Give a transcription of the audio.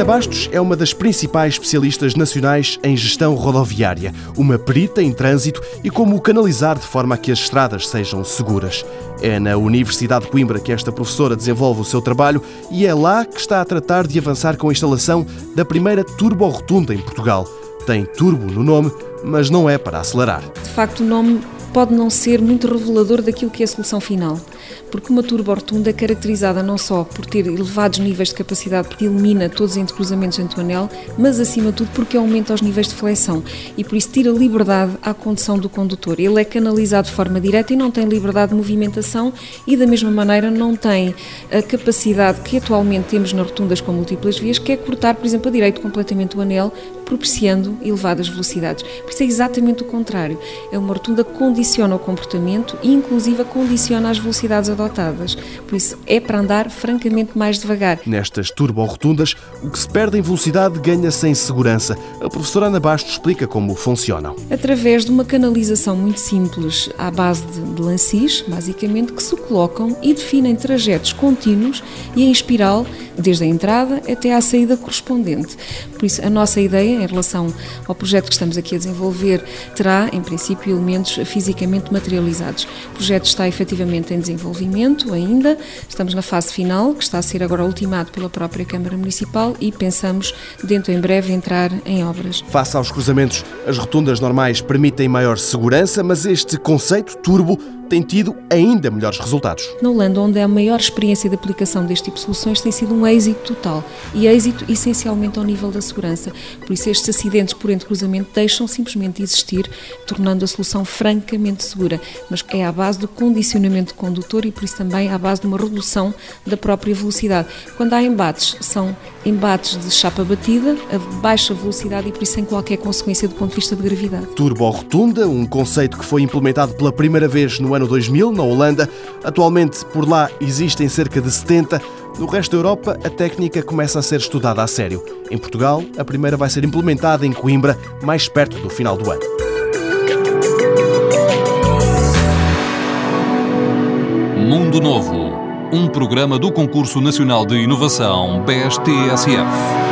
Ana Bastos é uma das principais especialistas nacionais em gestão rodoviária, uma perita em trânsito e como canalizar de forma a que as estradas sejam seguras. É na Universidade de Coimbra que esta professora desenvolve o seu trabalho e é lá que está a tratar de avançar com a instalação da primeira turbo-rotunda em Portugal. Tem turbo no nome, mas não é para acelerar. De facto, o nome pode não ser muito revelador daquilo que é a solução final, porque uma turbo-rotunda é caracterizada não só por ter elevados níveis de capacidade, porque elimina todos os entrecruzamentos entre o anel, mas acima de tudo porque aumenta os níveis de flexão e por isso tira liberdade à condução do condutor. Ele é canalizado de forma direta e não tem liberdade de movimentação e da mesma maneira não tem a capacidade que atualmente temos nas rotundas com múltiplas vias, que é cortar, por exemplo, a direito completamente o anel, propiciando elevadas velocidades. Por isso é exatamente o contrário. É uma rotunda que condiciona o comportamento e, inclusive, condiciona as velocidades adotadas. Por isso é para andar francamente mais devagar. Nestas turbo-rotundas, o que se perde em velocidade ganha-se em segurança. A professora Ana Bastos explica como funcionam. Através de uma canalização muito simples à base de lancis, basicamente, que se colocam e definem trajetos contínuos e em espiral, desde a entrada até à saída correspondente. Por isso, a nossa ideia em relação ao projeto que estamos aqui a desenvolver, terá, em princípio, elementos fisicamente materializados. O projeto está efetivamente em desenvolvimento ainda, estamos na fase final, que está a ser agora ultimado pela própria Câmara Municipal e pensamos, dentro em breve, entrar em obras. Face aos cruzamentos, as rotundas normais permitem maior segurança, mas este conceito turbo tem tido ainda melhores resultados. Na Holanda, onde há a maior experiência de aplicação deste tipo de soluções, tem sido um êxito total. E êxito essencialmente ao nível da segurança. Por isso, estes acidentes por entrecruzamento deixam simplesmente de existir, tornando a solução francamente segura. Mas é à base do condicionamento do condutor e, por isso, também à base de uma redução da própria velocidade. Quando há embates, são embates de chapa batida, a baixa velocidade e, por isso, sem qualquer consequência do ponto de vista de gravidade. Turbo Rotunda, um conceito que foi implementado pela primeira vez no ano ano 2000, na Holanda. Atualmente, por lá, existem cerca de 70. No resto da Europa, a técnica começa a ser estudada a sério. Em Portugal, a primeira vai ser implementada em Coimbra, mais perto do final do ano. Mundo Novo, um programa do Concurso Nacional de Inovação BSTSF.